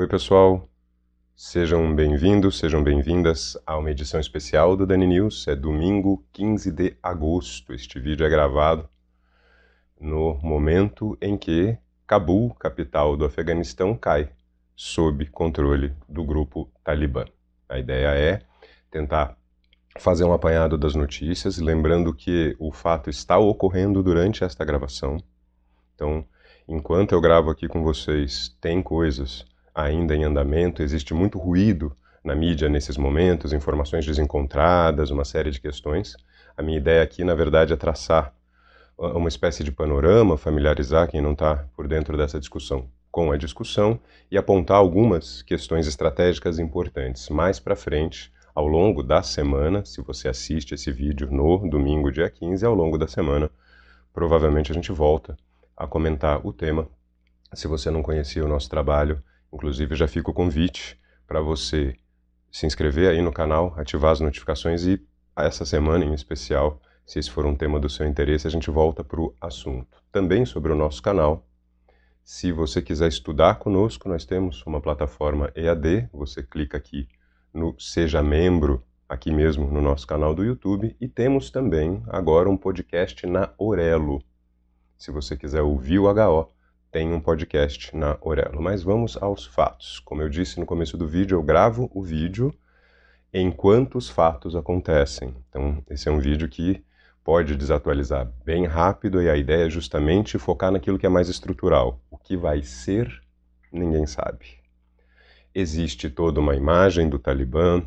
Oi, pessoal. Sejam bem-vindos, sejam bem-vindas a uma edição especial do Dani News. É domingo 15 de agosto. Este vídeo é gravado no momento em que Cabul, capital do Afeganistão, cai sob controle do grupo Talibã. A ideia é tentar fazer um apanhado das notícias, lembrando que o fato está ocorrendo durante esta gravação. Então, enquanto eu gravo aqui com vocês, tem coisas ainda em andamento, existe muito ruído na mídia nesses momentos, informações desencontradas, uma série de questões. A minha ideia aqui, na verdade, é traçar uma espécie de panorama, familiarizar quem não está por dentro dessa discussão com a discussão e apontar algumas questões estratégicas importantes. Mais para frente, ao longo da semana, se você assiste esse vídeo no domingo, dia 15, ao longo da semana, provavelmente a gente volta a comentar o tema. Se você não conhecia o nosso trabalho, Inclusive, já fica o convite para você se inscrever aí no canal, ativar as notificações e essa semana em especial, se esse for um tema do seu interesse, a gente volta para o assunto. Também sobre o nosso canal, se você quiser estudar conosco, nós temos uma plataforma EAD, você clica aqui no Seja Membro, aqui mesmo no nosso canal do YouTube, e temos também agora um podcast na Orelo. Se você quiser ouvir o HO, tem um podcast na Orelo. Mas vamos aos fatos. Como eu disse no começo do vídeo, eu gravo o vídeo enquanto os fatos acontecem. Então, esse é um vídeo que pode desatualizar bem rápido e a ideia é justamente focar naquilo que é mais estrutural. O que vai ser, ninguém sabe. Existe toda uma imagem do Talibã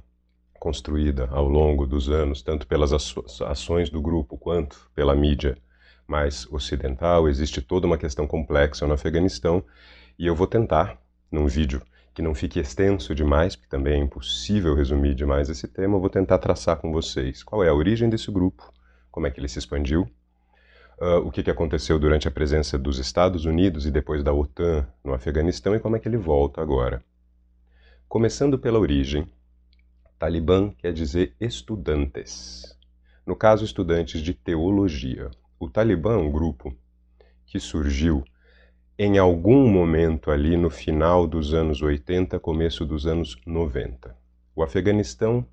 construída ao longo dos anos, tanto pelas ações do grupo quanto pela mídia mais ocidental, existe toda uma questão complexa no Afeganistão e eu vou tentar, num vídeo que não fique extenso demais, porque também é impossível resumir demais esse tema, eu vou tentar traçar com vocês qual é a origem desse grupo, como é que ele se expandiu, uh, o que, que aconteceu durante a presença dos Estados Unidos e depois da OTAN no Afeganistão e como é que ele volta agora. Começando pela origem, Talibã quer dizer estudantes. No caso, estudantes de teologia. O Talibã é um grupo que surgiu em algum momento ali no final dos anos 80, começo dos anos 90. O Afeganistão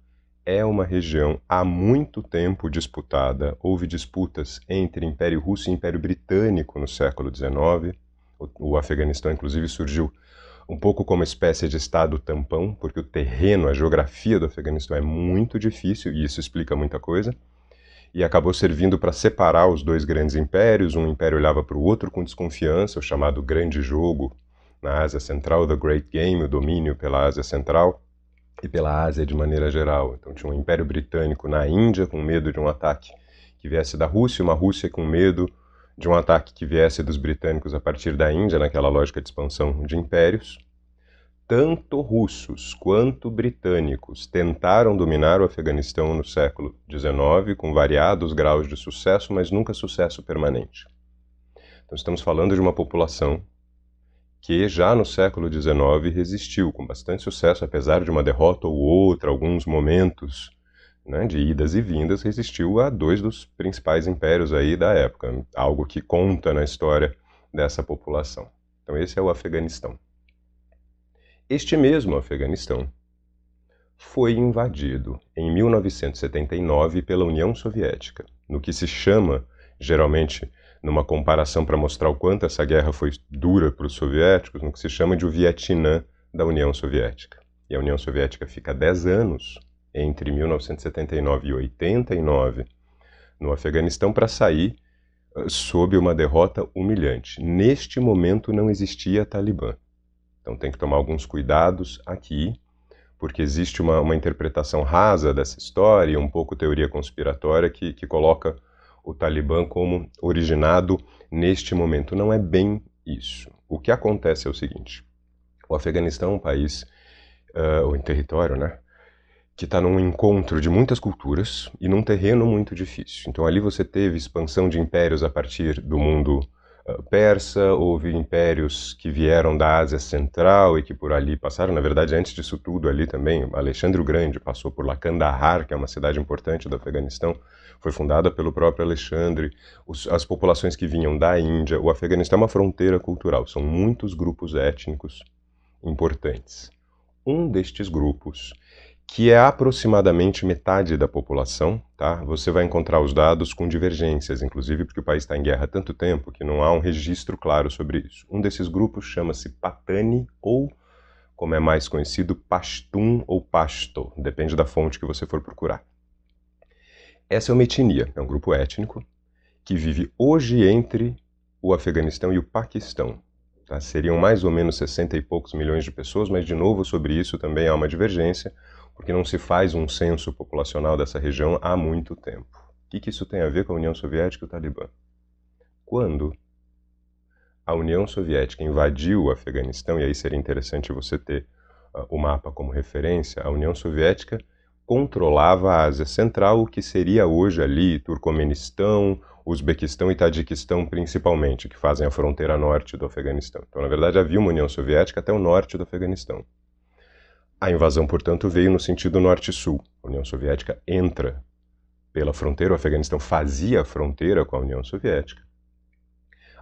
é uma região há muito tempo disputada. Houve disputas entre Império Russo e Império Britânico no século XIX. O, Afeganistão, inclusive, surgiu um pouco como espécie de estado tampão, porque o terreno, a geografia do Afeganistão é muito difícil e isso explica muita coisa e acabou servindo para separar os dois grandes impérios. Um império olhava para o outro com desconfiança, o chamado Grande Jogo na Ásia Central, The Great Game, o domínio pela Ásia Central e pela Ásia de maneira geral. Então tinha um Império Britânico na Índia com medo de um ataque que viesse da Rússia, uma Rússia com medo de um ataque que viesse dos britânicos a partir da Índia, naquela lógica de expansão de impérios tanto russos quanto britânicos tentaram dominar o Afeganistão no século XIX, com variados graus de sucesso, mas nunca sucesso permanente. Então, estamos falando de uma população que já no século XIX resistiu com bastante sucesso, apesar de uma derrota ou outra, alguns momentos né, de idas e vindas, resistiu a dois dos principais impérios aí da época, algo que conta na história dessa população. Então, esse é o Afeganistão. Este mesmo Afeganistão foi invadido em 1979 pela União Soviética, no que se chama, geralmente, numa comparação para mostrar o quanto essa guerra foi dura para os soviéticos, no que se chama de o Vietnã da União Soviética. E a União Soviética fica 10 anos, entre 1979 e 89, no Afeganistão para sair uh, sob uma derrota humilhante. Neste momento não existia Talibã. Então tem que tomar alguns cuidados aqui, porque existe uma, uma interpretação rasa dessa história, um pouco teoria conspiratória, que, que coloca o Talibã como originado neste momento. Não é bem isso. O que acontece é o seguinte: o Afeganistão é um país, uh, ou em território, né? Que está num encontro de muitas culturas e num terreno muito difícil. Então ali você teve expansão de impérios a partir do mundo persa, houve impérios que vieram da Ásia Central e que por ali passaram. Na verdade, antes disso tudo, ali também, Alexandre o Grande passou por lá. Kandahar, que é uma cidade importante do Afeganistão, foi fundada pelo próprio Alexandre. Os, as populações que vinham da Índia. O Afeganistão é uma fronteira cultural, são muitos grupos étnicos importantes. Um destes grupos, que é aproximadamente metade da população, tá? Você vai encontrar os dados com divergências, inclusive porque o país está em guerra há tanto tempo que não há um registro claro sobre isso. Um desses grupos chama-se Patani ou como é mais conhecido, Pashtun ou Pashto, depende da fonte que você for procurar. Essa é uma etnia, é um grupo étnico que vive hoje entre o Afeganistão e o Paquistão. Tá? Seriam mais ou menos 60 e poucos milhões de pessoas, mas de novo sobre isso também há uma divergência, porque não se faz um censo populacional dessa região há muito tempo. O que, que isso tem a ver com a União Soviética e o Talibã? Quando a União Soviética invadiu o Afeganistão, e aí seria interessante você ter uh, o mapa como referência, a União Soviética controlava a Ásia Central, o que seria hoje ali Turcomenistão, Uzbequistão e Tadiquistão principalmente, que fazem a fronteira norte do Afeganistão. Então, na verdade, havia uma União Soviética até o norte do Afeganistão. A invasão, portanto, veio no sentido norte-sul. A União Soviética entra pela fronteira, o Afeganistão fazia fronteira com a União Soviética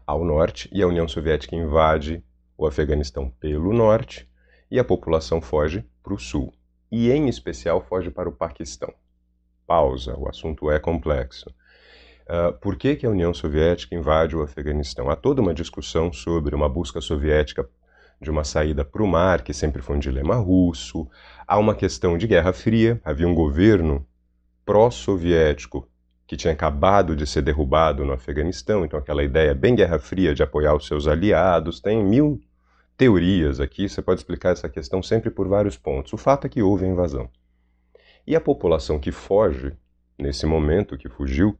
ao norte e a União Soviética invade o Afeganistão pelo norte e a população foge para o sul. E, em especial, foge para o Paquistão. Pausa, o assunto é complexo. Uh, por que, que a União Soviética invade o Afeganistão? Há toda uma discussão sobre uma busca soviética de uma saída para o mar, que sempre foi um dilema russo. Há uma questão de Guerra Fria, havia um governo pró-soviético que tinha acabado de ser derrubado no Afeganistão, então aquela ideia bem Guerra Fria de apoiar os seus aliados, tem mil teorias aqui, você pode explicar essa questão sempre por vários pontos. O fato é que houve a invasão. E a população que foge, nesse momento que fugiu,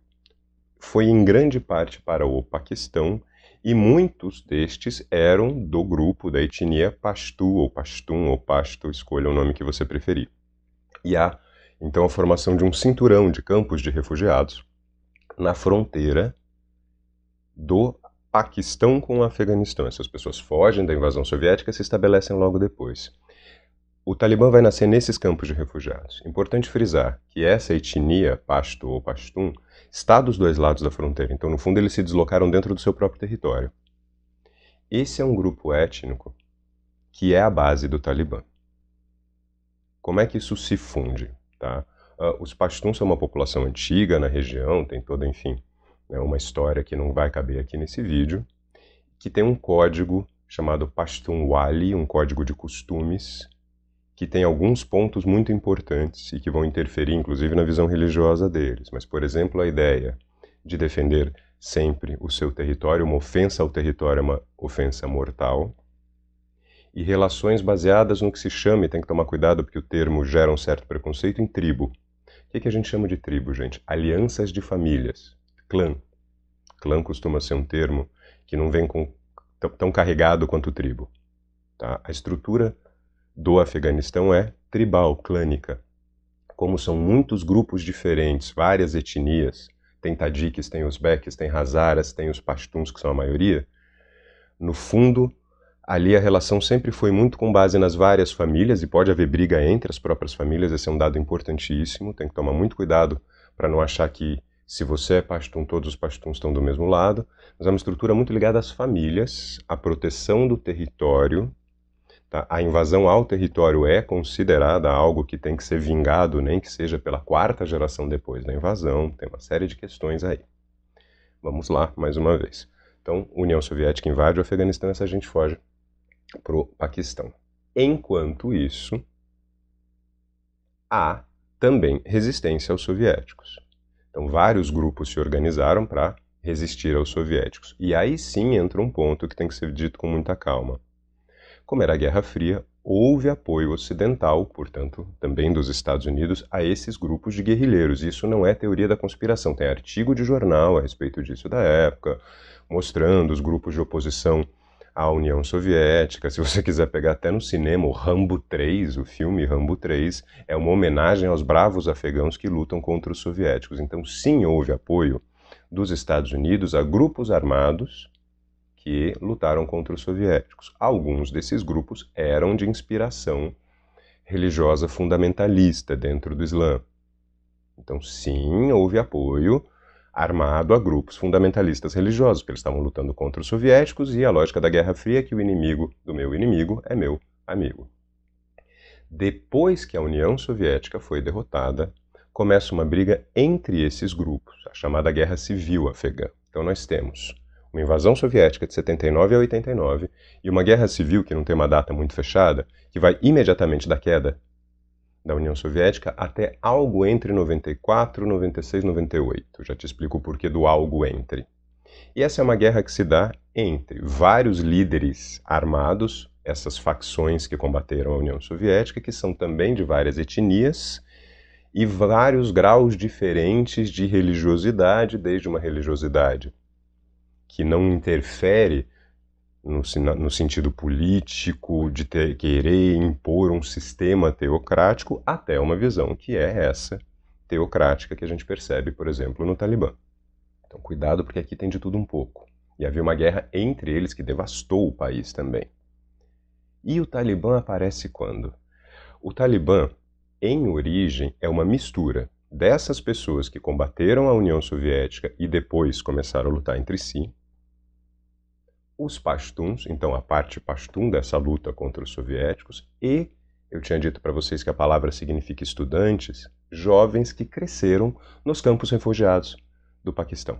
foi em grande parte para o Paquistão, e muitos destes eram do grupo da etnia Pashtu, ou Pashtun, ou Pashto, escolha o nome que você preferir. E há então a formação de um cinturão de campos de refugiados na fronteira do Paquistão com o Afeganistão. Essas pessoas fogem da invasão soviética e se estabelecem logo depois. O Talibã vai nascer nesses campos de refugiados. Importante frisar que essa etnia, Pashto ou Pashtun, está dos dois lados da fronteira, então no fundo eles se deslocaram dentro do seu próprio território. Esse é um grupo étnico que é a base do Talibã. Como é que isso se funde? Tá? Uh, os Pashtuns são uma população antiga na região, tem toda, enfim, né, uma história que não vai caber aqui nesse vídeo, que tem um código chamado Pashtunwali, um código de costumes, que tem alguns pontos muito importantes e que vão interferir, inclusive, na visão religiosa deles. Mas, por exemplo, a ideia de defender sempre o seu território, uma ofensa ao território é uma ofensa mortal, e relações baseadas no que se chama, e tem que tomar cuidado porque o termo gera um certo preconceito, em tribo. O que, que a gente chama de tribo, gente? Alianças de famílias. Clã. Clã costuma ser um termo que não vem com, tão carregado quanto tribo. Tá? A estrutura do Afeganistão é tribal, clânica. Como são muitos grupos diferentes, várias etnias, tem tadiques, tem uzbeques, tem hazaras, tem os pashtuns, que são a maioria, no fundo Ali a relação sempre foi muito com base nas várias famílias e pode haver briga entre as próprias famílias, esse é um dado importantíssimo, tem que tomar muito cuidado para não achar que se você é pastum, todos os pastuns estão do mesmo lado, mas é uma estrutura muito ligada às famílias, à proteção do território. Tá? A invasão ao território é considerada algo que tem que ser vingado, nem que seja pela quarta geração depois da invasão, tem uma série de questões aí. Vamos lá, mais uma vez. Então, União Soviética invade o Afeganistão, essa gente foge para o Paquistão. Enquanto isso, há também resistência aos soviéticos. Então, vários grupos se organizaram para resistir aos soviéticos. E aí sim entra um ponto que tem que ser dito com muita calma. Como era a Guerra Fria, houve apoio ocidental, portanto, também dos Estados Unidos, a esses grupos de guerrilheiros. Isso não é teoria da conspiração, tem artigo de jornal a respeito disso da época, mostrando os grupos de oposição à União Soviética. Se você quiser pegar até no cinema, o Rambo 3, o filme Rambo 3, é uma homenagem aos bravos afegãos que lutam contra os soviéticos. Então, sim, houve apoio dos Estados Unidos a grupos armados que lutaram contra os soviéticos. Alguns desses grupos eram de inspiração religiosa fundamentalista dentro do Islã. Então, sim, houve apoio armado a grupos fundamentalistas religiosos, porque eles estavam lutando contra os soviéticos e a lógica da Guerra Fria é que o inimigo do meu inimigo é meu amigo. Depois que a União Soviética foi derrotada, começa uma briga entre esses grupos, a chamada Guerra Civil Afegã. Então nós temos uma invasão soviética de 79 a 89 e uma guerra civil que não tem uma data muito fechada, que vai imediatamente da queda da União Soviética até algo entre 94, 96, 98. Já te explico o porquê do algo entre. E essa é uma guerra que se dá entre vários líderes armados, essas facções que combateram a União Soviética, que são também de várias etnias e vários graus diferentes de religiosidade, desde uma religiosidade que não interfere no, no sentido político, de ter, querer impor um sistema teocrático, até uma visão que é essa teocrática que a gente percebe, por exemplo, no Talibã. Então, cuidado, porque aqui tem de tudo um pouco. E havia uma guerra entre eles que devastou o país também. E o Talibã aparece quando? O Talibã, em origem, é uma mistura dessas pessoas que combateram a União Soviética e depois começaram a lutar entre si, os pashtuns, então a parte pashtun dessa luta contra os soviéticos, e eu tinha dito para vocês que a palavra significa estudantes, jovens que cresceram nos campos refugiados do Paquistão.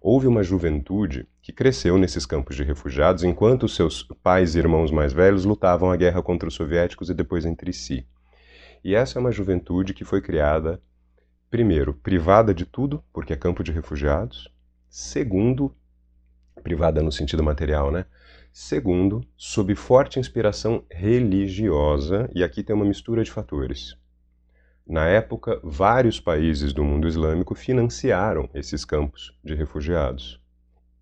Houve uma juventude que cresceu nesses campos de refugiados enquanto seus pais e irmãos mais velhos lutavam a guerra contra os soviéticos e depois entre si. E essa é uma juventude que foi criada, primeiro, privada de tudo, porque é campo de refugiados, segundo, privada no sentido material, né? Segundo, sob forte inspiração religiosa, e aqui tem uma mistura de fatores. Na época, vários países do mundo islâmico financiaram esses campos de refugiados,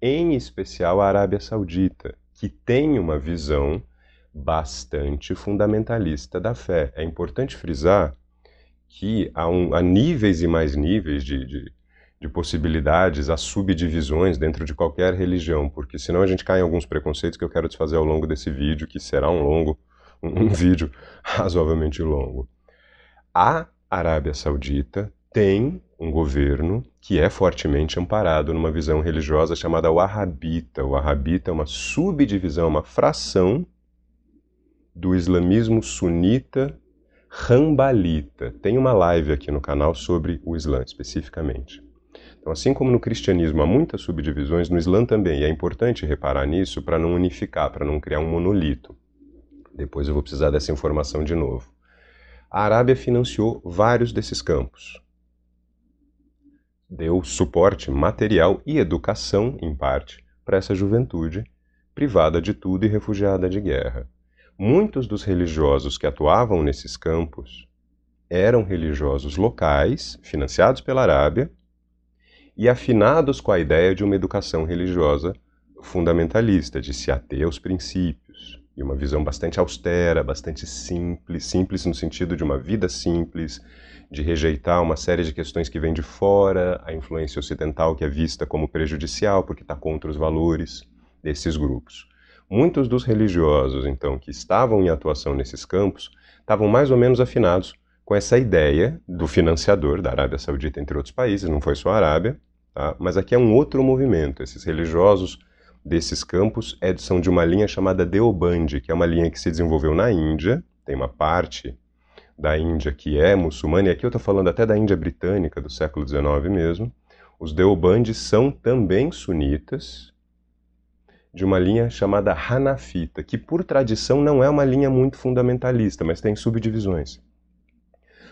em especial a Arábia Saudita, que tem uma visão bastante fundamentalista da fé. É importante frisar que há, um, há níveis e mais níveis de, de de possibilidades, as subdivisões dentro de qualquer religião, porque senão a gente cai em alguns preconceitos que eu quero desfazer ao longo desse vídeo, que será um longo, um, um vídeo razoavelmente longo. A Arábia Saudita tem um governo que é fortemente amparado numa visão religiosa chamada Wahhabita. O Wahhabita é uma subdivisão, uma fração do islamismo sunita rambalita. Tem uma live aqui no canal sobre o Islã especificamente. Então, assim como no cristianismo há muitas subdivisões, no Islã também, e é importante reparar nisso para não unificar, para não criar um monolito. Depois eu vou precisar dessa informação de novo. A Arábia financiou vários desses campos. Deu suporte material e educação, em parte, para essa juventude privada de tudo e refugiada de guerra. Muitos dos religiosos que atuavam nesses campos eram religiosos locais, financiados pela Arábia, e afinados com a ideia de uma educação religiosa fundamentalista, de se ater aos princípios, e uma visão bastante austera, bastante simples, simples no sentido de uma vida simples, de rejeitar uma série de questões que vêm de fora, a influência ocidental que é vista como prejudicial porque está contra os valores desses grupos. Muitos dos religiosos, então, que estavam em atuação nesses campos, estavam mais ou menos afinados com essa ideia do financiador da Arábia Saudita, entre outros países, não foi só a Arábia, tá? mas aqui é um outro movimento. Esses religiosos desses campos é, são de uma linha chamada Deoband, que é uma linha que se desenvolveu na Índia, tem uma parte da Índia que é muçulmana, e aqui eu estou falando até da Índia britânica, do século XIX mesmo. Os Deobandes são também sunitas, de uma linha chamada Hanafita, que por tradição não é uma linha muito fundamentalista, mas tem subdivisões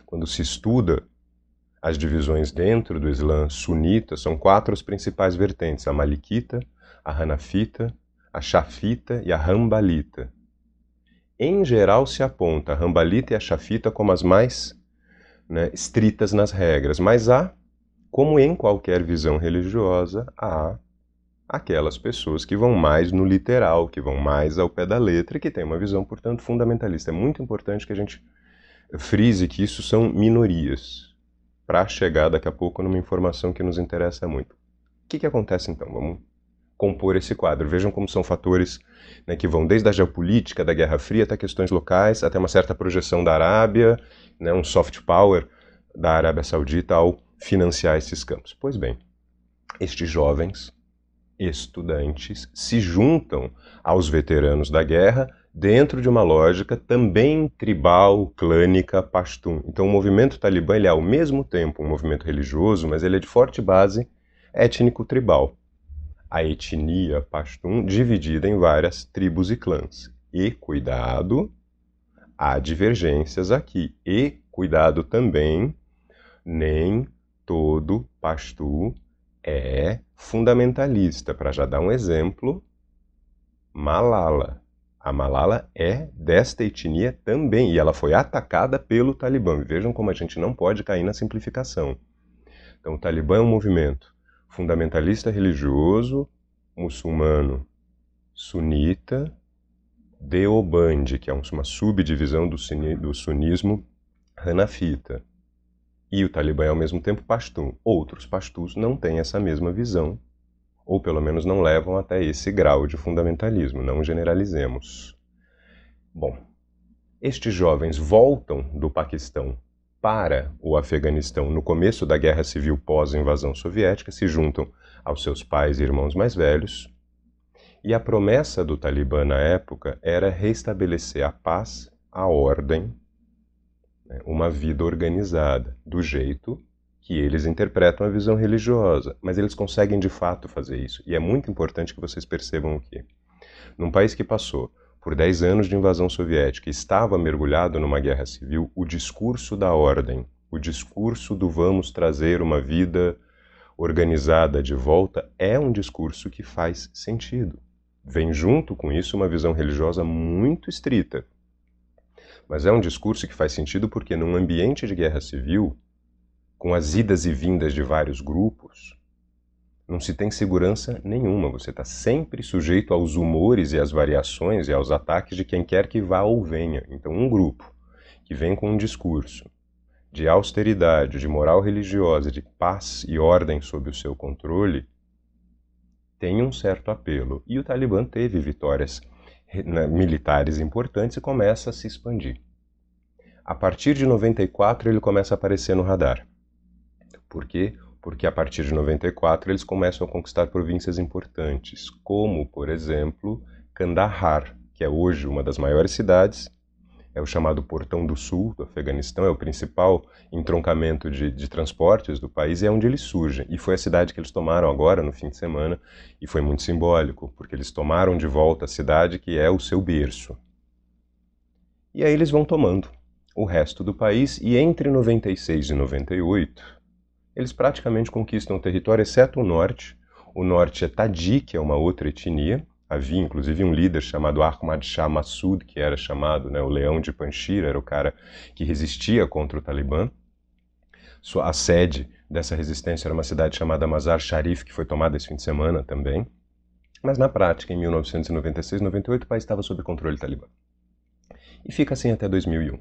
quando se estuda as divisões dentro do Islã sunita, são quatro as principais vertentes: a Malikita, a Hanafita, a Shafita e a Rambalita. Em geral, se aponta a Rambalita e a Shafita como as mais né, estritas nas regras, mas há, como em qualquer visão religiosa, há aquelas pessoas que vão mais no literal, que vão mais ao pé da letra e que têm uma visão, portanto, fundamentalista. É muito importante que a gente frise que isso são minorias, para chegar daqui a pouco numa informação que nos interessa muito. O que, que acontece então? Vamos compor esse quadro. Vejam como são fatores né, que vão desde a geopolítica, da Guerra Fria, até questões locais, até uma certa projeção da Arábia, né, um soft power da Arábia Saudita ao financiar esses campos. Pois bem, estes jovens estudantes se juntam aos veteranos da guerra dentro de uma lógica também tribal, clânica, pashtun. Então o movimento talibã ele é ao mesmo tempo um movimento religioso, mas ele é de forte base étnico-tribal. A etnia pashtun dividida em várias tribos e clãs. E cuidado, há divergências aqui. E cuidado também, nem todo pastu é fundamentalista. Para já dar um exemplo, Malala a Malala é desta etnia também, e ela foi atacada pelo Talibã. Vejam como a gente não pode cair na simplificação. Então, o Talibã é um movimento fundamentalista religioso, muçulmano, sunita, Deoband, que é uma subdivisão do, sunismo hanafita. E o Talibã é ao mesmo tempo pashtun. Outros pashtuns não têm essa mesma visão ou pelo menos não levam até esse grau de fundamentalismo, não generalizemos. Bom, estes jovens voltam do Paquistão para o Afeganistão no começo da guerra civil pós-invasão soviética, se juntam aos seus pais e irmãos mais velhos, e a promessa do Talibã na época era restabelecer a paz, a ordem, né, uma vida organizada, do jeito que eles interpretam a visão religiosa, mas eles conseguem de fato fazer isso. E é muito importante que vocês percebam o que, num país que passou por 10 anos de invasão soviética e estava mergulhado numa guerra civil, o discurso da ordem, o discurso do vamos trazer uma vida organizada de volta, é um discurso que faz sentido. Vem junto com isso uma visão religiosa muito estrita. Mas é um discurso que faz sentido porque, num ambiente de guerra civil, com as idas e vindas de vários grupos, não se tem segurança nenhuma. Você está sempre sujeito aos humores e às variações e aos ataques de quem quer que vá ou venha. Então, um grupo que vem com um discurso de austeridade, de moral religiosa, de paz e ordem sob o seu controle, tem um certo apelo. E o Talibã teve vitórias né, militares importantes e começa a se expandir. A partir de 94, ele começa a aparecer no radar. Por quê? Porque a partir de 94 eles começam a conquistar províncias importantes, como, por exemplo, Kandahar, que é hoje uma das maiores cidades, é o chamado Portão do Sul do Afeganistão, é o principal entroncamento de, de, transportes do país e é onde eles surgem. E foi a cidade que eles tomaram agora, no fim de semana, e foi muito simbólico, porque eles tomaram de volta a cidade que é o seu berço. E aí eles vão tomando o resto do país, e entre 96 e 98, eles praticamente conquistam o território, exceto o norte. O norte é Tadi, é uma outra etnia. Havia inclusive um líder chamado Ahmad Shah Massoud, que era chamado né, o Leão de Panjshir, era o cara que resistia contra o Talibã. A sede dessa resistência era uma cidade chamada Mazar Sharif, que foi tomada esse fim de semana também. Mas na prática, em 1996, 98, o país estava sob controle talibã. E fica assim até 2001.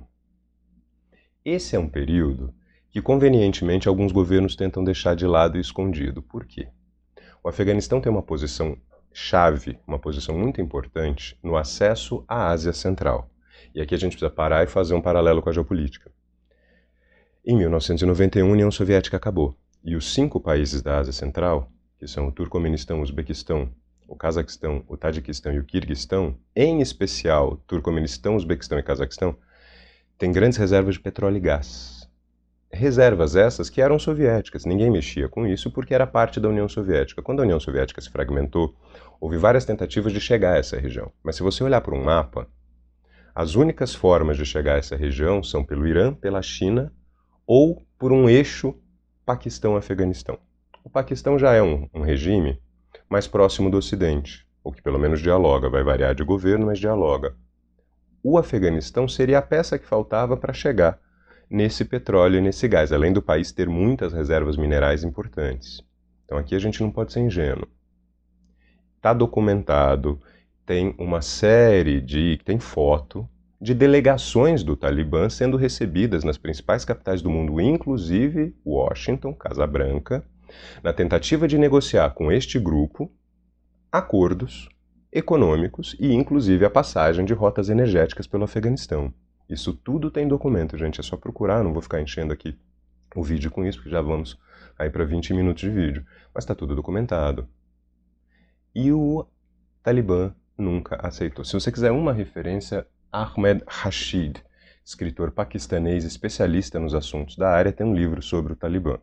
Esse é um período que convenientemente alguns governos tentam deixar de lado e escondido. Por quê? O Afeganistão tem uma posição chave, uma posição muito importante no acesso à Ásia Central. E aqui a gente precisa parar e fazer um paralelo com a geopolítica. Em 1991, a União Soviética acabou, e os cinco países da Ásia Central, que são o Turcomenistão, o Uzbequistão, o Cazaquistão, o Tadiquistão e o Kirguistão, em especial Turcomenistão, Uzbequistão e Cazaquistão, têm grandes reservas de petróleo e gás. Reservas essas que eram soviéticas, ninguém mexia com isso porque era parte da União Soviética. Quando a União Soviética se fragmentou, houve várias tentativas de chegar a essa região. Mas se você olhar para um mapa, as únicas formas de chegar a essa região são pelo Irã, pela China ou por um eixo Paquistão-Afeganistão. O Paquistão já é um, um regime mais próximo do Ocidente, ou que pelo menos dialoga, vai variar de governo, mas dialoga. O Afeganistão seria a peça que faltava para chegar nesse petróleo e nesse gás, além do país ter muitas reservas minerais importantes. Então aqui a gente não pode ser ingênuo. Está documentado, tem uma série de. tem foto de delegações do Talibã sendo recebidas nas principais capitais do mundo, inclusive Washington, Casa Branca, na tentativa de negociar com este grupo acordos econômicos e inclusive a passagem de rotas energéticas pelo Afeganistão. Isso tudo tem documento, gente. É só procurar, não vou ficar enchendo aqui o vídeo com isso, porque já vamos aí para 20 minutos de vídeo. Mas está tudo documentado. E o Talibã nunca aceitou. Se você quiser uma referência, Ahmed Rashid, escritor paquistanês especialista nos assuntos da área, tem um livro sobre o Talibã.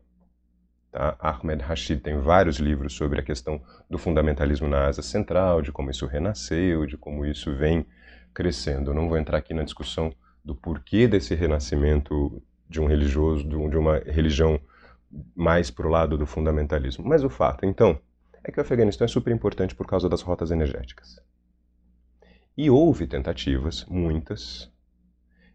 Tá? Ahmed Rashid tem vários livros sobre a questão do fundamentalismo na Ásia Central, de como isso renasceu, de como isso vem crescendo. Eu não vou entrar aqui na discussão do porquê desse renascimento de um religioso, de uma religião mais para o lado do fundamentalismo. Mas o fato, então, é que o Afeganistão é super importante por causa das rotas energéticas. E houve tentativas, muitas,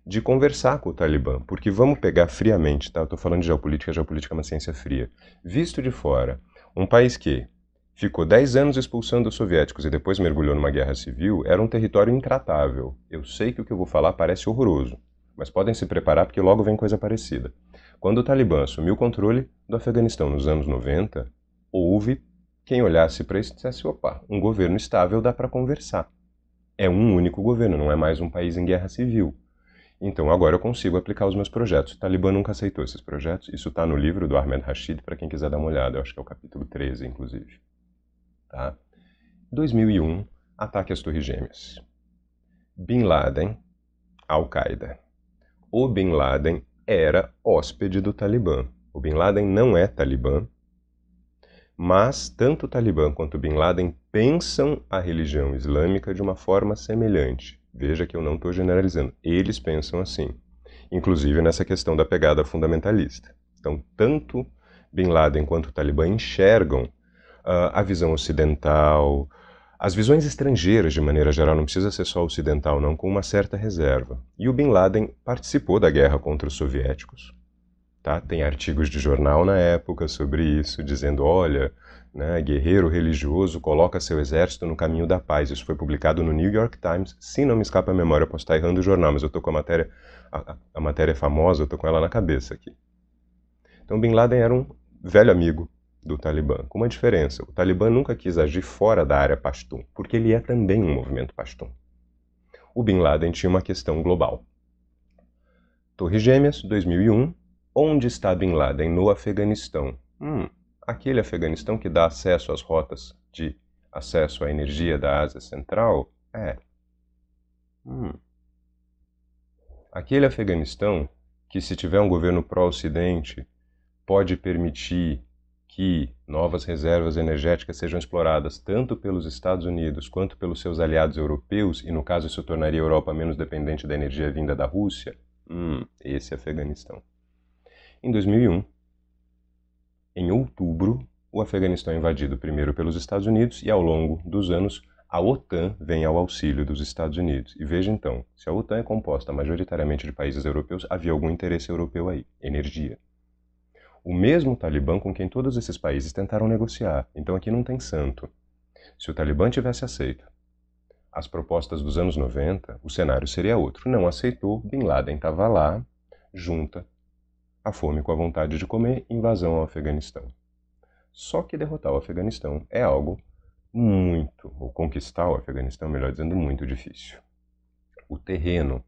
de conversar com o Talibã, porque vamos pegar friamente, tá? Eu estou falando de geopolítica, geopolítica é uma ciência fria. Visto de fora, um país que ficou 10 anos expulsando os soviéticos e depois mergulhou numa guerra civil, era um território intratável. Eu sei que o que eu vou falar parece horroroso, mas podem se preparar porque logo vem coisa parecida. Quando o Talibã assumiu o controle do Afeganistão nos anos 90, houve quem olhasse para isso e dissesse: opa, um governo estável dá para conversar é um único governo, não é mais um país em guerra civil. Então agora eu consigo aplicar os meus projetos. O Talibã nunca aceitou esses projetos. Isso está no livro do Ahmed Rashid, para quem quiser dar uma olhada. Eu acho que é o capítulo 13, inclusive. Tá? 2001, ataque às Torres Gêmeas. Bin Laden, Al-Qaeda. O Bin Laden era hóspede do Talibã. O Bin Laden não é talibã, mas tanto o Talibã quanto o Bin Laden pensam a religião islâmica de uma forma semelhante. Veja que eu não estou generalizando. Eles pensam assim, inclusive nessa questão da pegada fundamentalista. Então, tanto Bin Laden quanto o Talibã enxergam a visão ocidental, as visões estrangeiras de maneira geral, não precisa ser só ocidental, não, com uma certa reserva. E o Bin Laden participou da guerra contra os soviéticos, Tá? Tem artigos de jornal na época sobre isso, dizendo: olha, né, guerreiro religioso coloca seu exército no caminho da paz. Isso foi publicado no New York Times. Se não me escapa a memória, posso estar errando o jornal, mas eu estou com a matéria, a, a matéria é famosa, eu estou com ela na cabeça aqui. Então, Bin Laden era um velho amigo do Talibã, com uma diferença. O Talibã nunca quis agir fora da área Pashtun, porque ele é também um movimento Pashtun. O Bin Laden tinha uma questão global. Torres Gêmeas, 2001, Onde está Bin Laden? No Afeganistão. Hum, aquele Afeganistão que dá acesso às rotas de acesso à energia da Ásia Central? É. Hum. Aquele Afeganistão que, se tiver um governo pró-Ocidente, pode permitir que novas reservas energéticas sejam exploradas tanto pelos Estados Unidos quanto pelos seus aliados europeus, e no caso isso tornaria a Europa menos dependente da energia vinda da Rússia? Hum, esse é Afeganistão. Em 2001, em outubro, o Afeganistão é invadido primeiro pelos Estados Unidos e, ao longo dos anos, a OTAN vem ao auxílio dos Estados Unidos. E veja então, se a OTAN é composta majoritariamente de países europeus, havia algum interesse europeu aí, energia. O mesmo Talibã com quem todos esses países tentaram negociar. Então aqui não tem santo. Se o Talibã tivesse aceito as propostas dos anos 90, o cenário seria outro. Não aceitou, Bin Laden estava lá, junta a fome com a vontade de comer, invasão ao Afeganistão. Só que derrotar o Afeganistão é algo muito, ou conquistar o Afeganistão, melhor dizendo, muito difícil. O terreno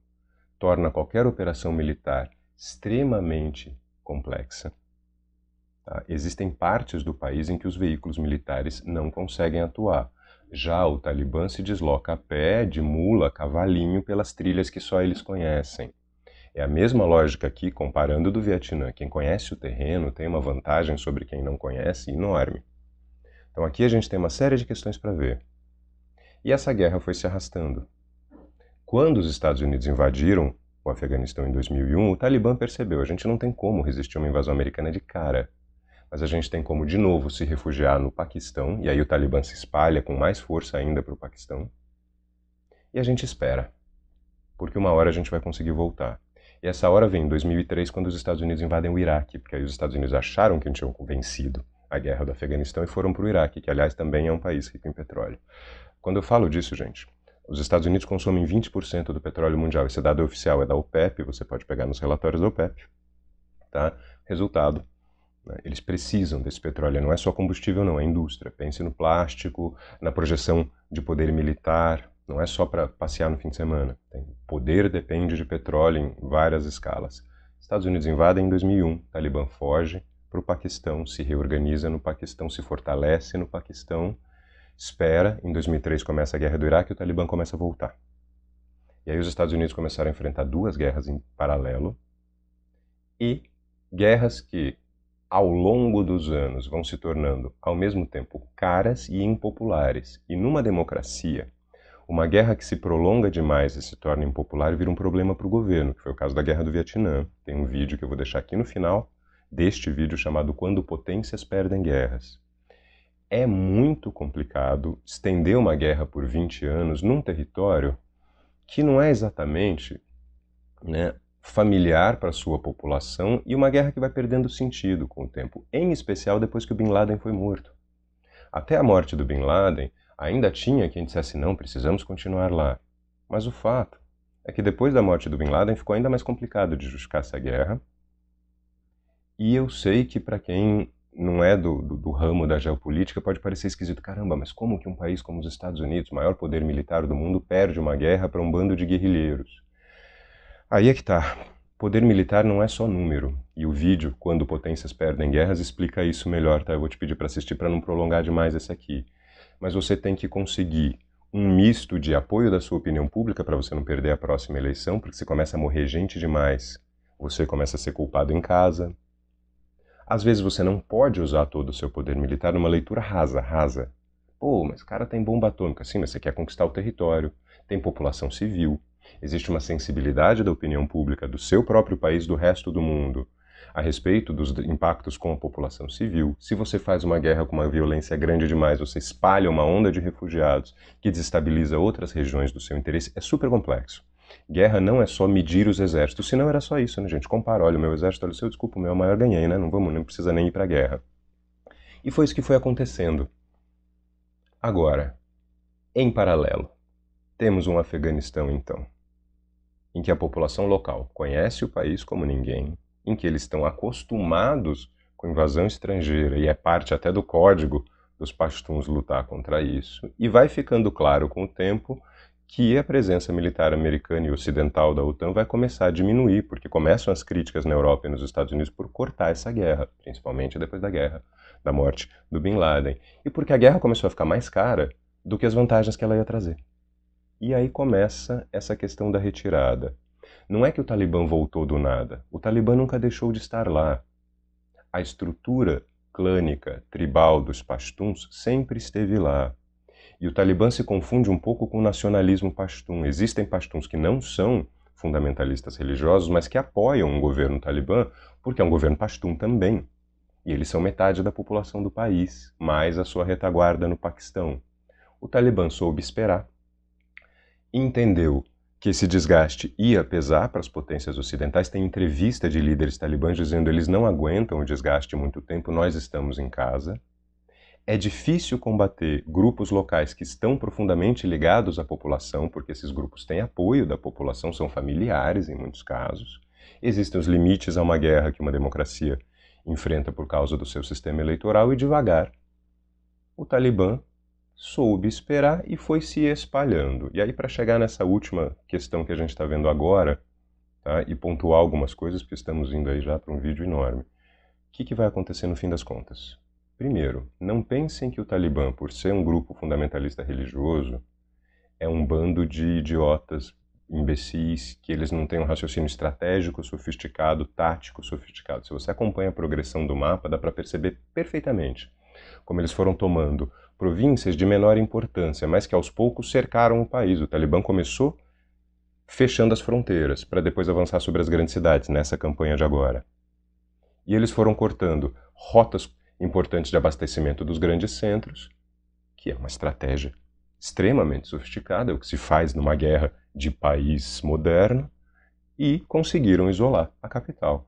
torna qualquer operação militar extremamente complexa. Tá? Existem partes do país em que os veículos militares não conseguem atuar. Já o Talibã se desloca a pé, de mula, cavalinho, pelas trilhas que só eles conhecem. É a mesma lógica aqui, comparando do Vietnã. Quem conhece o terreno tem uma vantagem sobre quem não conhece enorme. Então aqui a gente tem uma série de questões para ver. E essa guerra foi se arrastando. Quando os Estados Unidos invadiram o Afeganistão em 2001, o Talibã percebeu: a gente não tem como resistir a uma invasão americana de cara. Mas a gente tem como, de novo, se refugiar no Paquistão, e aí o Talibã se espalha com mais força ainda para o Paquistão. E a gente espera, porque uma hora a gente vai conseguir voltar. E essa hora vem em 2003, quando os Estados Unidos invadem o Iraque, porque aí os Estados Unidos acharam que tinham vencido a guerra do Afeganistão e foram para o Iraque, que aliás também é um país rico em petróleo. Quando eu falo disso, gente, os Estados Unidos consomem 20% do petróleo mundial. Esse dado oficial, é da OPEP, você pode pegar nos relatórios da OPEP. Tá? Resultado, eles precisam desse petróleo, não é só combustível não, é indústria. Pense no plástico, na projeção de poder militar, não é só para passear no fim de semana. Tem, poder depende de petróleo em várias escalas. Estados Unidos invadem em 2001, Talibã foge para o Paquistão, se reorganiza no Paquistão, se fortalece no Paquistão espera, em 2003 começa a guerra do Iraque e o Talibã começa a voltar. E aí os Estados Unidos começaram a enfrentar duas guerras em paralelo e guerras que ao longo dos anos vão se tornando ao mesmo tempo caras e impopulares. E numa democracia, uma guerra que se prolonga demais e se torna impopular vira um problema para o governo, que foi o caso da Guerra do Vietnã. Tem um vídeo que eu vou deixar aqui no final deste vídeo chamado Quando Potências Perdem Guerras é muito complicado estender uma guerra por 20 anos num território que não é exatamente né, familiar para sua população e uma guerra que vai perdendo sentido com o tempo, em especial depois que o Bin Laden foi morto. Até a morte do Bin Laden, ainda tinha quem dissesse não, precisamos continuar lá. Mas o fato é que depois da morte do Bin Laden ficou ainda mais complicado de justificar essa guerra. E eu sei que para quem não é do, do, do, ramo da geopolítica, pode parecer esquisito. Caramba, mas como que um país como os Estados Unidos, maior poder militar do mundo, perde uma guerra para um bando de guerrilheiros? Aí é que tá. Poder militar não é só número. E o vídeo, Quando Potências Perdem Guerras, explica isso melhor, tá? Eu vou te pedir para assistir para não prolongar demais esse aqui. Mas você tem que conseguir um misto de apoio da sua opinião pública para você não perder a próxima eleição, porque se começa a morrer gente demais, você começa a ser culpado em casa, às vezes você não pode usar todo o seu poder militar numa leitura rasa, rasa. Pô, mas o cara tem bomba atômica. Sim, mas você quer conquistar o território, tem população civil, existe uma sensibilidade da opinião pública do seu próprio país, do resto do mundo, a respeito dos impactos com a população civil. Se você faz uma guerra com uma violência grande demais, você espalha uma onda de refugiados que desestabiliza outras regiões do seu interesse, é super complexo. Guerra não é só medir os exércitos, senão era só isso, né, gente? Compara, olha, o meu exército, olha o seu, desculpa, o meu é maior ganhei, né? Não vamos, não precisa nem ir para a guerra. E foi isso que foi acontecendo. Agora, em paralelo, temos um Afeganistão, então, em que a população local conhece o país como ninguém, em que eles estão acostumados com invasão estrangeira e é parte até do código dos pashtuns lutar contra isso, e vai ficando claro com o tempo que a presença militar americana e ocidental da OTAN vai começar a diminuir, porque começam as críticas na Europa e nos Estados Unidos por cortar essa guerra, principalmente depois da guerra, da morte do Bin Laden, e porque a guerra começou a ficar mais cara do que as vantagens que ela ia trazer. E aí começa essa questão da retirada. Não é que o Talibã voltou do nada, o Talibã nunca deixou de estar lá. A estrutura clânica, tribal dos pashtuns sempre esteve lá. E o Talibã se confunde um pouco com o nacionalismo pashtun. Existem pashtuns que não são fundamentalistas religiosos, mas que apoiam o governo talibã, porque é um governo pashtun também. E eles são metade da população do país, mais a sua retaguarda no Paquistão. O Talibã soube esperar, entendeu que esse desgaste ia pesar para as potências ocidentais. Tem entrevista de líderes talibãs dizendo eles não aguentam o desgaste muito tempo, nós estamos em casa. É difícil combater grupos locais que estão profundamente ligados à população, porque esses grupos têm apoio da população, são familiares em muitos casos. Existem os limites a uma guerra que uma democracia enfrenta por causa do seu sistema eleitoral e devagar o Talibã soube esperar e foi se espalhando. E aí, para chegar nessa última questão que a gente está vendo agora, tá, e pontuar algumas coisas, porque estamos indo aí já para um vídeo enorme, o que, que vai acontecer no fim das contas? Primeiro, não pensem que o Talibã, por ser um grupo fundamentalista religioso, é um bando de idiotas, imbecis, que eles não têm um raciocínio estratégico sofisticado, tático sofisticado. Se você acompanha a progressão do mapa, dá para perceber perfeitamente como eles foram tomando províncias de menor importância, mas que aos poucos cercaram o país. O Talibã começou fechando as fronteiras, para depois avançar sobre as grandes cidades, nessa campanha de agora. E eles foram cortando rotas importantes de abastecimento dos grandes centros, que é uma estratégia extremamente sofisticada, é o que se faz numa guerra de país moderno, e conseguiram isolar a capital.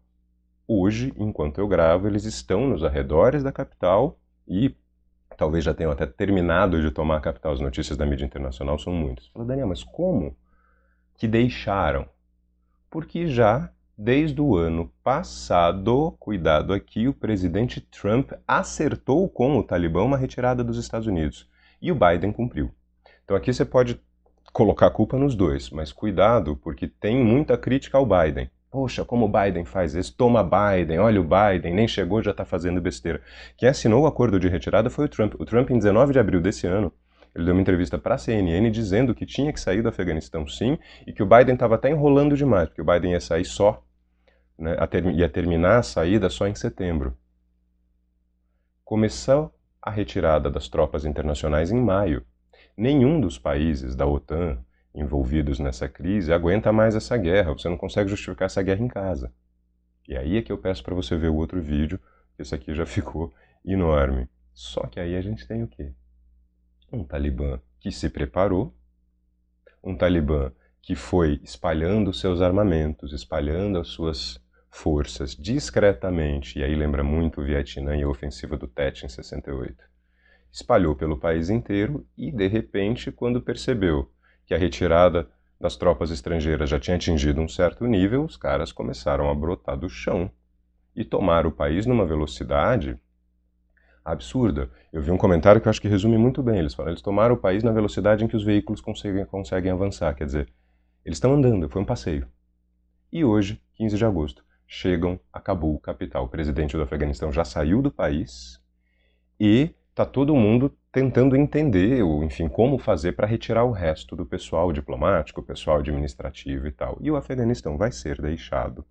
Hoje, enquanto eu gravo, eles estão nos arredores da capital e talvez já tenham até terminado de tomar capital. As notícias da mídia internacional são muitas. Fala, Daniel, mas como que deixaram? Porque já Desde o ano passado, cuidado aqui, o presidente Trump acertou com o Talibã uma retirada dos Estados Unidos e o Biden cumpriu. Então aqui você pode colocar a culpa nos dois, mas cuidado porque tem muita crítica ao Biden. Poxa, como o Biden faz isso? Toma Biden, olha o Biden, nem chegou já está fazendo besteira. Quem assinou o acordo de retirada foi o Trump. O Trump, em 19 de abril desse ano, Ele deu uma entrevista para a CNN dizendo que tinha que sair do Afeganistão sim e que o Biden estava até enrolando demais, porque o Biden ia sair só, né, ia terminar a saída só em setembro. Começou a retirada das tropas internacionais em maio. Nenhum dos países da OTAN envolvidos nessa crise aguenta mais essa guerra. Você não consegue justificar essa guerra em casa. E aí é que eu peço para você ver o outro vídeo, esse aqui já ficou enorme. Só que aí a gente tem o quê? Um Talibã que se preparou, um Talibã que foi espalhando seus armamentos, espalhando as suas forças discretamente, e aí lembra muito o Vietnã e a ofensiva do Tet em 68. Espalhou pelo país inteiro e, de repente, quando percebeu que a retirada das tropas estrangeiras já tinha atingido um certo nível, os caras começaram a brotar do chão e tomar o país numa velocidade absurda. Eu vi um comentário que eu acho que resume muito bem. Eles falam, eles tomaram o país na velocidade em que os veículos conseguem, conseguem avançar. Quer dizer, eles estão andando, foi um passeio. E hoje, 15 de agosto, chegam a Cabul, capital. O presidente do Afeganistão já saiu do país e está todo mundo tentando entender, ou enfim, como fazer para retirar o resto do pessoal diplomático, pessoal administrativo e tal. E o Afeganistão vai ser deixado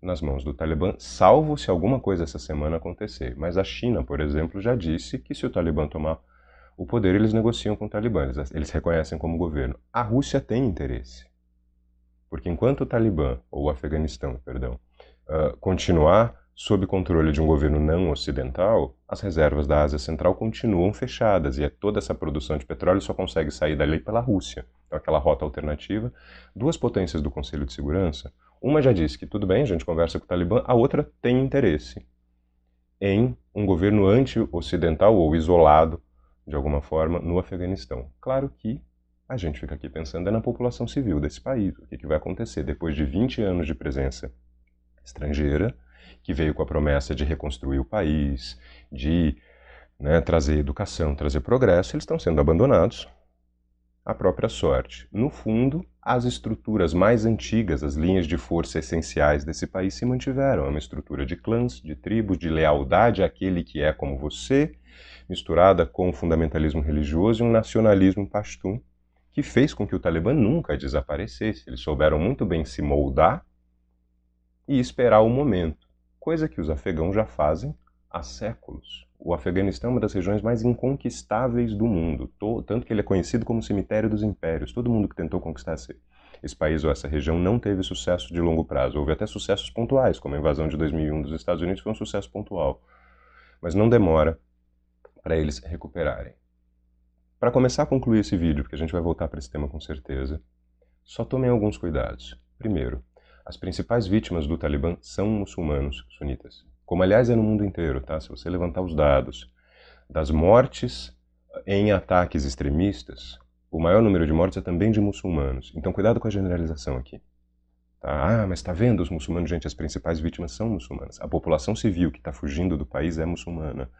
nas mãos do Talibã, salvo se alguma coisa essa semana acontecer. Mas a China, por exemplo, já disse que se o Talibã tomar o poder, eles negociam com o Talibã, eles, eles reconhecem como governo. A Rússia tem interesse. Porque enquanto o Talibã, ou o Afeganistão, perdão, uh, continuar sob controle de um governo não ocidental, as reservas da Ásia Central continuam fechadas e é toda essa produção de petróleo só consegue sair dali pela Rússia. Então, aquela rota alternativa. Duas potências do Conselho de Segurança, uma já disse que tudo bem, a gente conversa com o Talibã, a outra tem interesse em um governo anti-ocidental ou isolado, de alguma forma, no Afeganistão. Claro que a gente fica aqui pensando é na população civil desse país. O que, que vai acontecer depois de 20 anos de presença estrangeira, que veio com a promessa de reconstruir o país, de né, trazer educação, trazer progresso, eles estão sendo abandonados à própria sorte. No fundo, as estruturas mais antigas, as linhas de força essenciais desse país se mantiveram. É uma estrutura de clãs, de tribos, de lealdade àquele que é como você, misturada com o fundamentalismo religioso e um nacionalismo pashtun, que fez com que o Talibã nunca desaparecesse. Eles souberam muito bem se moldar e esperar o momento coisa que os afegãos já fazem há séculos. O Afeganistão é uma das regiões mais inconquistáveis do mundo, tanto que ele é conhecido como cemitério dos impérios. Todo mundo que tentou conquistar esse país ou essa região não teve sucesso de longo prazo. Houve até sucessos pontuais, como a invasão de 2001 dos Estados Unidos foi um sucesso pontual. Mas não demora para eles recuperarem. Para começar a concluir esse vídeo, porque a gente vai voltar para esse tema com certeza, só tomem alguns cuidados. Primeiro, as principais vítimas do Talibã são muçulmanos sunitas. Como, aliás, é no mundo inteiro, tá? Se você levantar os dados das mortes em ataques extremistas, o maior número de mortes é também de muçulmanos. Então, cuidado com a generalização aqui. Tá? Ah, mas está vendo os muçulmanos? Gente, as principais vítimas são muçulmanas. A população civil que está fugindo do país é muçulmana.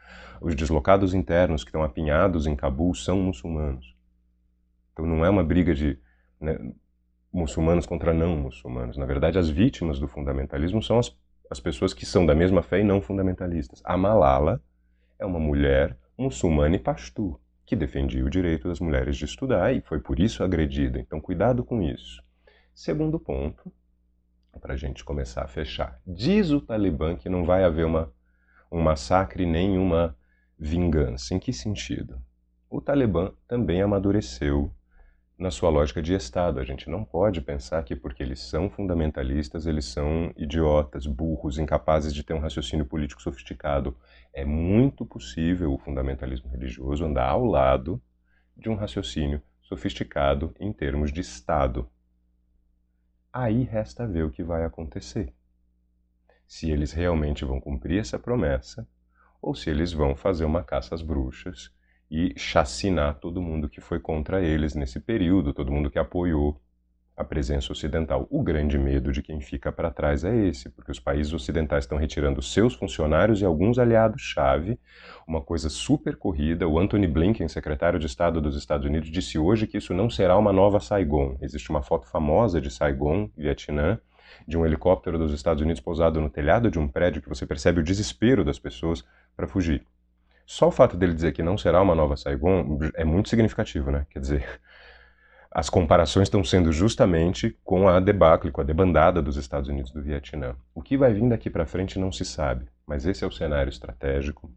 Os deslocados internos que estão apinhados em Cabul são muçulmanos. Então, não é uma briga de. Né, muçulmanos contra não muçulmanos. Na verdade, as vítimas do fundamentalismo são as, as pessoas que são da mesma fé e não fundamentalistas. A Malala é uma mulher muçulmana e pastu, que defendia o direito das mulheres de estudar e foi por isso agredida. Então, cuidado com isso. Segundo ponto, para a gente começar a fechar. Diz o Talibã que não vai haver uma, um massacre nem uma vingança. Em que sentido? O Talibã também amadureceu na sua lógica de Estado. A gente não pode pensar que porque eles são fundamentalistas, eles são idiotas, burros, incapazes de ter um raciocínio político sofisticado. É muito possível o fundamentalismo religioso andar ao lado de um raciocínio sofisticado em termos de Estado. Aí resta ver o que vai acontecer. Se eles realmente vão cumprir essa promessa ou se eles vão fazer uma caça às bruxas e chacinar todo mundo que foi contra eles nesse período, todo mundo que apoiou a presença ocidental. O grande medo de quem fica para trás é esse, porque os países ocidentais estão retirando seus funcionários e alguns aliados-chave, uma coisa super corrida. O Anthony Blinken, secretário de Estado dos Estados Unidos, disse hoje que isso não será uma nova Saigon. Existe uma foto famosa de Saigon, Vietnã, de um helicóptero dos Estados Unidos pousado no telhado de um prédio que você percebe o desespero das pessoas para fugir. Só o fato dele dizer que não será uma nova Saigon é muito significativo, né? Quer dizer, as comparações estão sendo justamente com a debacle, com a debandada dos Estados Unidos do Vietnã. O que vai vir daqui para frente não se sabe, mas esse é o cenário estratégico,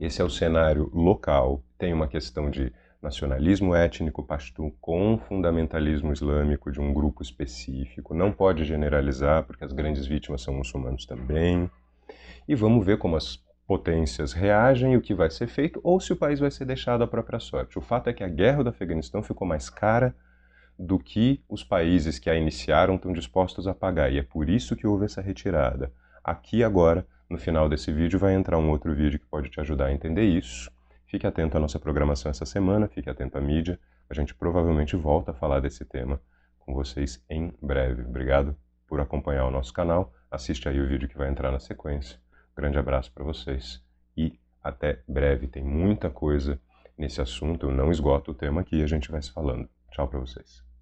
esse é o cenário local. Tem uma questão de nacionalismo étnico pashtun com fundamentalismo islâmico de um grupo específico. Não pode generalizar, porque as grandes vítimas são muçulmanos também. E vamos ver como as potências reagem e o que vai ser feito, ou se o país vai ser deixado à própria sorte. O fato é que a guerra do Afeganistão ficou mais cara do que os países que a iniciaram estão dispostos a pagar, e é por isso que houve essa retirada. Aqui agora, no final desse vídeo, vai entrar um outro vídeo que pode te ajudar a entender isso. Fique atento à nossa programação essa semana, fique atento à mídia. A gente provavelmente volta a falar desse tema com vocês em breve. Obrigado por acompanhar o nosso canal. Assiste aí o vídeo que vai entrar na sequência. Grande abraço para vocês e até breve. Tem muita coisa nesse assunto, eu não esgoto o tema aqui, a gente vai se falando. Tchau para vocês.